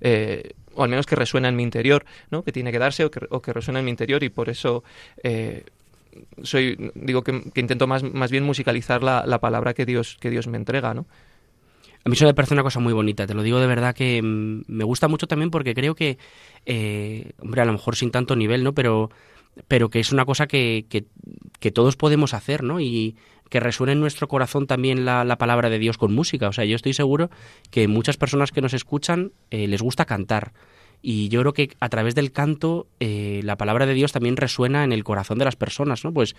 eh, o al menos que resuena en mi interior, ¿no? que tiene que darse o que, que resuena en mi interior y por eso eh, soy digo que, que, intento más, más bien musicalizar la, la, palabra que Dios, que Dios me entrega. ¿no? A mí eso me parece una cosa muy bonita, te lo digo de verdad que mm, me gusta mucho también porque creo que, eh, hombre, a lo mejor sin tanto nivel, ¿no? Pero, pero que es una cosa que, que, que todos podemos hacer, ¿no? Y, que resuene en nuestro corazón también la, la, palabra de Dios con música. O sea, yo estoy seguro que muchas personas que nos escuchan eh, les gusta cantar. Y yo creo que a través del canto eh, la palabra de Dios también resuena en el corazón de las personas, ¿no? Pues,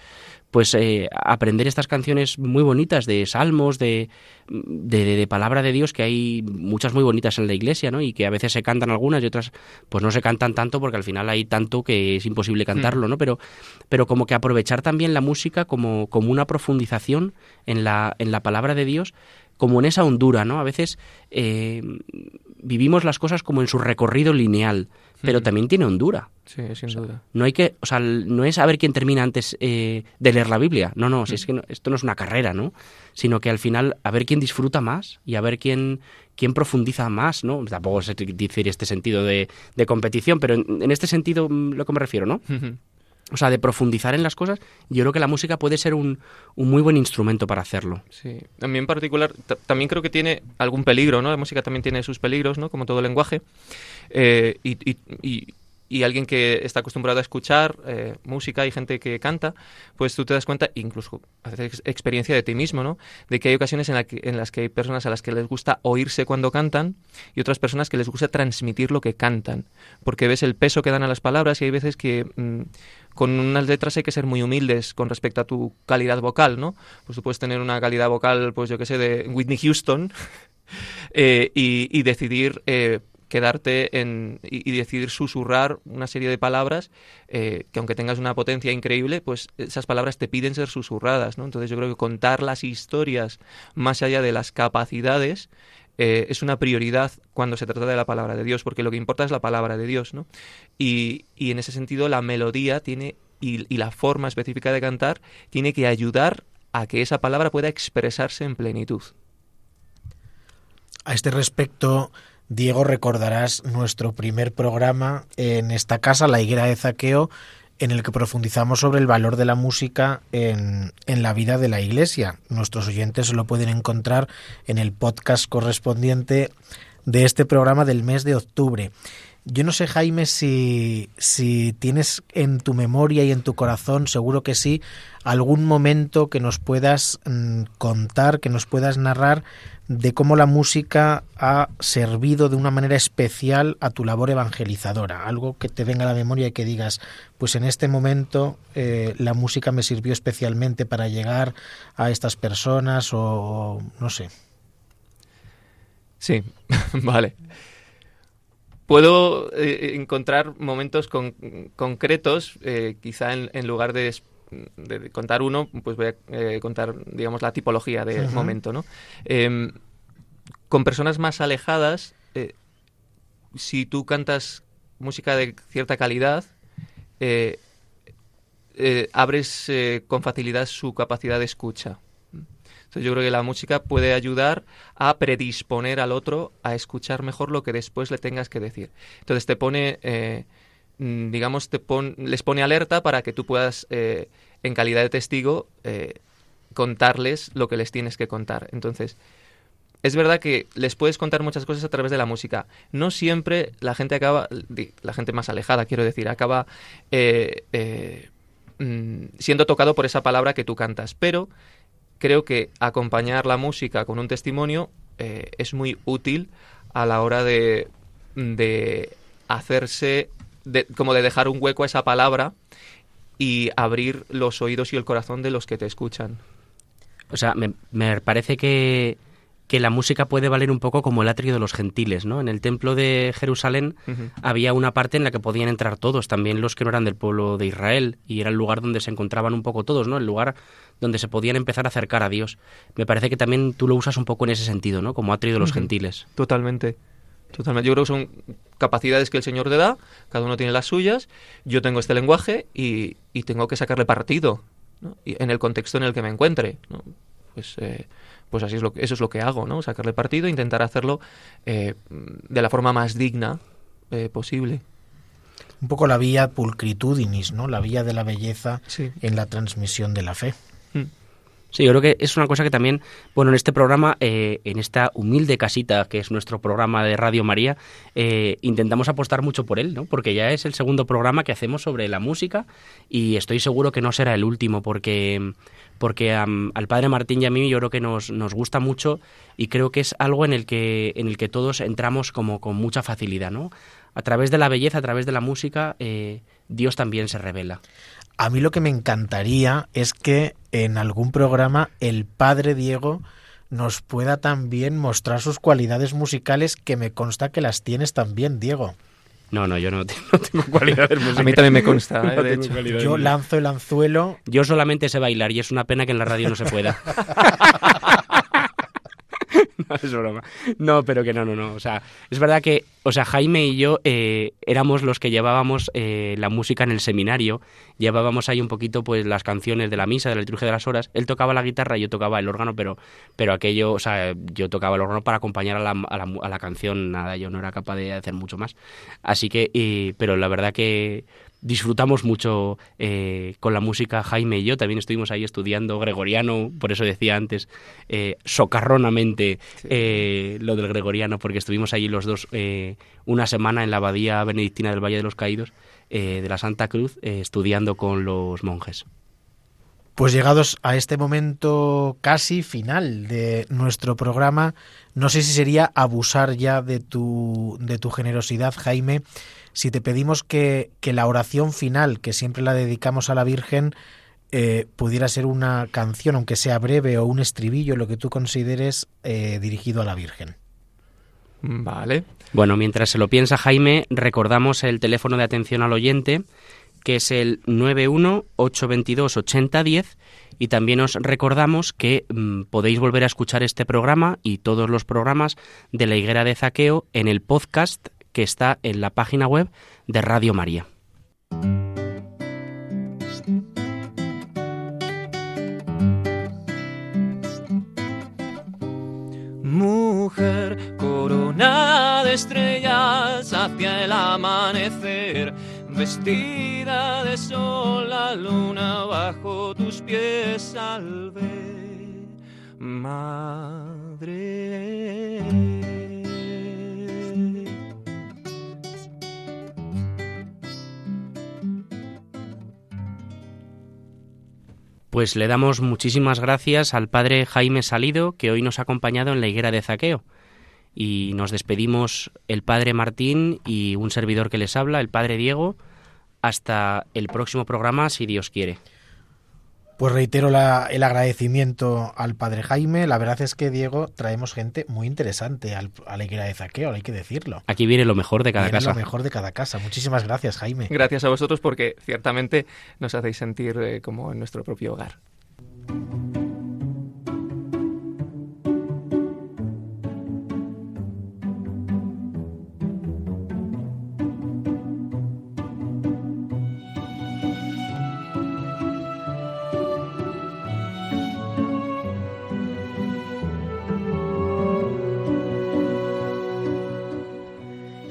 pues eh, aprender estas canciones muy bonitas de salmos, de, de, de palabra de Dios, que hay muchas muy bonitas en la iglesia, ¿no? Y que a veces se cantan algunas y otras pues no se cantan tanto porque al final hay tanto que es imposible cantarlo, ¿no? Pero, pero como que aprovechar también la música como, como una profundización en la, en la palabra de Dios, como en esa hondura, ¿no? A veces eh, vivimos las cosas como en su recorrido lineal, pero también tiene hondura. Sí, sin duda. No hay que, o sea, no es saber quién termina antes eh, de leer la Biblia. No, no, si es que no- esto no es una carrera, ¿no? Sino que al final a ver quién disfruta más y a ver quién, quién profundiza más, ¿no? Tampoco sé decir este sentido de, de competición, pero en, en este sentido mm, lo que me refiero, ¿no? O sea, de profundizar en las cosas, yo creo que la música puede ser un, un muy buen instrumento para hacerlo. Sí, a mí en particular ta- también creo que tiene algún peligro, ¿no? La música también tiene sus peligros, ¿no? Como todo lenguaje. Eh, y- y alguien que está acostumbrado a escuchar eh, música y gente que canta, pues tú te das cuenta, incluso haces ex- experiencia de ti mismo, ¿no? De que hay ocasiones en, la que- en las que hay personas a las que les gusta oírse cuando cantan y otras personas que les gusta transmitir lo que cantan, porque ves el peso que dan a las palabras y hay veces que mm, con unas letras hay que ser muy humildes con respecto a tu calidad vocal, ¿no? Pues tú puedes tener una calidad vocal, pues yo qué sé, de Whitney Houston eh, y, y decidir eh, quedarte en, y, decidir susurrar una serie de palabras eh, que aunque tengas una potencia increíble, pues esas palabras te piden ser susurradas, ¿no? Entonces yo creo que contar las historias más allá de las capacidades eh, es una prioridad cuando se trata de la palabra de Dios, porque lo que importa es la palabra de Dios, ¿no? Y, y en ese sentido la melodía tiene y, y la forma específica de cantar tiene que ayudar a que esa palabra pueda expresarse en plenitud. A este respecto, Diego, recordarás nuestro primer programa en esta casa, La Higuera de Zaqueo, en el que profundizamos sobre el valor de la música en, en la vida de la Iglesia. Nuestros oyentes lo pueden encontrar en el podcast correspondiente de este programa del mes de octubre. Yo no sé, Jaime, si, tienes en tu memoria y en tu corazón, seguro que sí, algún momento que nos puedas mm, contar, que nos puedas narrar de cómo la música ha servido de una manera especial a tu labor evangelizadora. Algo que te venga a la memoria y que digas, pues en este momento eh, la música me sirvió especialmente para llegar a estas personas o no sé. Sí, vale. Puedo eh, encontrar momentos con- concretos, eh, quizá en, en lugar de, contar uno, pues voy a eh, contar, digamos, la tipología de Ujú. momento, ¿no? Em, con personas más alejadas, eh, si tú cantas música de cierta calidad, eh, eh, abres eh, con facilidad su capacidad de escucha. Entonces yo creo que la música puede ayudar a predisponer al otro a escuchar mejor lo que después le tengas que decir. Entonces te pone, eh, mm, digamos, te pon- les pone alerta para que tú puedas, eh, en calidad de testigo, eh, contarles lo que les tienes que contar. Entonces, es verdad que les puedes contar muchas cosas a través de la música. No siempre la gente acaba, la gente más alejada, quiero decir, acaba mm, siendo tocado por esa palabra que tú cantas. Pero creo que acompañar la música con un testimonio eh, es muy útil a la hora de, de hacerse, como de dejar un hueco a esa palabra y abrir los oídos y el corazón de los que te escuchan. O sea, me, me parece que, que la música puede valer un poco como el atrio de los gentiles, ¿no? En el templo de Jerusalén había una parte en la que podían entrar todos, también los que no eran del pueblo de Israel, y era el lugar donde se encontraban un poco todos, ¿no? El lugar donde se podían empezar a acercar a Dios. Me parece que también tú lo usas un poco en ese sentido, ¿no? Como atrio de los gentiles. Totalmente. Totalmente. Yo creo que son capacidades que el Señor te da, cada uno tiene las suyas, yo tengo este lenguaje y, y tengo que sacarle partido ¿no? y en el contexto en el que me encuentre. ¿no? Pues, eh, pues así es lo que, eso es lo que hago, ¿no? sacarle partido e intentar hacerlo eh, de la forma más digna eh, posible. Un poco la vía pulcritudinis, ¿no? La vía de la belleza Sí. en la transmisión de la fe. Sí, yo creo que es una cosa que también, bueno, en este programa, eh, en esta humilde casita que es nuestro programa de Radio María, eh, intentamos apostar mucho por él, ¿no? Porque ya es el segundo programa que hacemos sobre la música y estoy seguro que no será el último porque porque al padre Martín y a mí yo creo que nos, nos gusta mucho y creo que es algo en el que en el que todos entramos como con mucha facilidad, ¿no? A través de la belleza, a través de la música, eh, Dios también se revela. A mí lo que me encantaría es que en algún programa el padre Diego nos pueda también mostrar sus cualidades musicales, que me consta que las tienes también, Diego. No, no, yo no, tengo cualidades musicales. A mí también me consta, ¿eh? de hecho. Yo lanzo el anzuelo. Yo solamente sé bailar y es una pena que en la radio no se pueda. no, es broma. No, pero que no, no, no. O sea, es verdad que, o sea, Jaime y yo eh, éramos los que llevábamos eh, la música en el seminario. Llevábamos ahí un poquito, pues, las canciones de la misa, de la liturgia de las horas. Él tocaba la guitarra y yo tocaba el órgano, pero, pero aquello, o sea, yo tocaba el órgano para acompañar a la, a la, a la canción. Nada, yo no era capaz de hacer mucho más. Así que, eh, pero la verdad que disfrutamos mucho eh, con la música Jaime y yo. También estuvimos ahí estudiando gregoriano, por eso decía antes eh, socarronamente eh, lo del gregoriano, porque estuvimos allí los dos una semana en la abadía benedictina del Valle de los Caídos de la Santa Cruz estudiando con los monjes. Pues llegados a este momento casi final de nuestro programa, no sé si sería abusar ya de tu, de tu generosidad, Jaime, si te pedimos que, que la oración final, que siempre la dedicamos a la Virgen, eh, pudiera ser una canción, aunque sea breve, o un estribillo, lo que tú consideres eh, dirigido a la Virgen. Vale. Bueno, mientras se lo piensa Jaime, recordamos el teléfono de atención al oyente, que es el 91-822-8010, y también os recordamos que mmm, podéis volver a escuchar este programa y todos los programas de la Higuera de Zaqueo en el podcast que está en la página web de Radio María. Mujer coronada de estrellas hacia el amanecer, vestida de sol la luna bajo tus pies al ver, madre. Pues le damos muchísimas gracias al padre Jaime Salido, que hoy nos ha acompañado en la higuera de Zaqueo. Y nos despedimos el padre Martín y un servidor que les habla, el padre Diego, hasta el próximo programa, si Dios quiere. Pues reitero la, el agradecimiento al padre Jaime. La verdad es que, Diego, traemos gente muy interesante al, a la higuera de Zaqueo, hay que decirlo. Aquí viene lo mejor de cada Viene casa. lo mejor de cada casa. Muchísimas gracias, Jaime. Gracias a vosotros porque ciertamente nos hacéis sentir eh, como en nuestro propio hogar.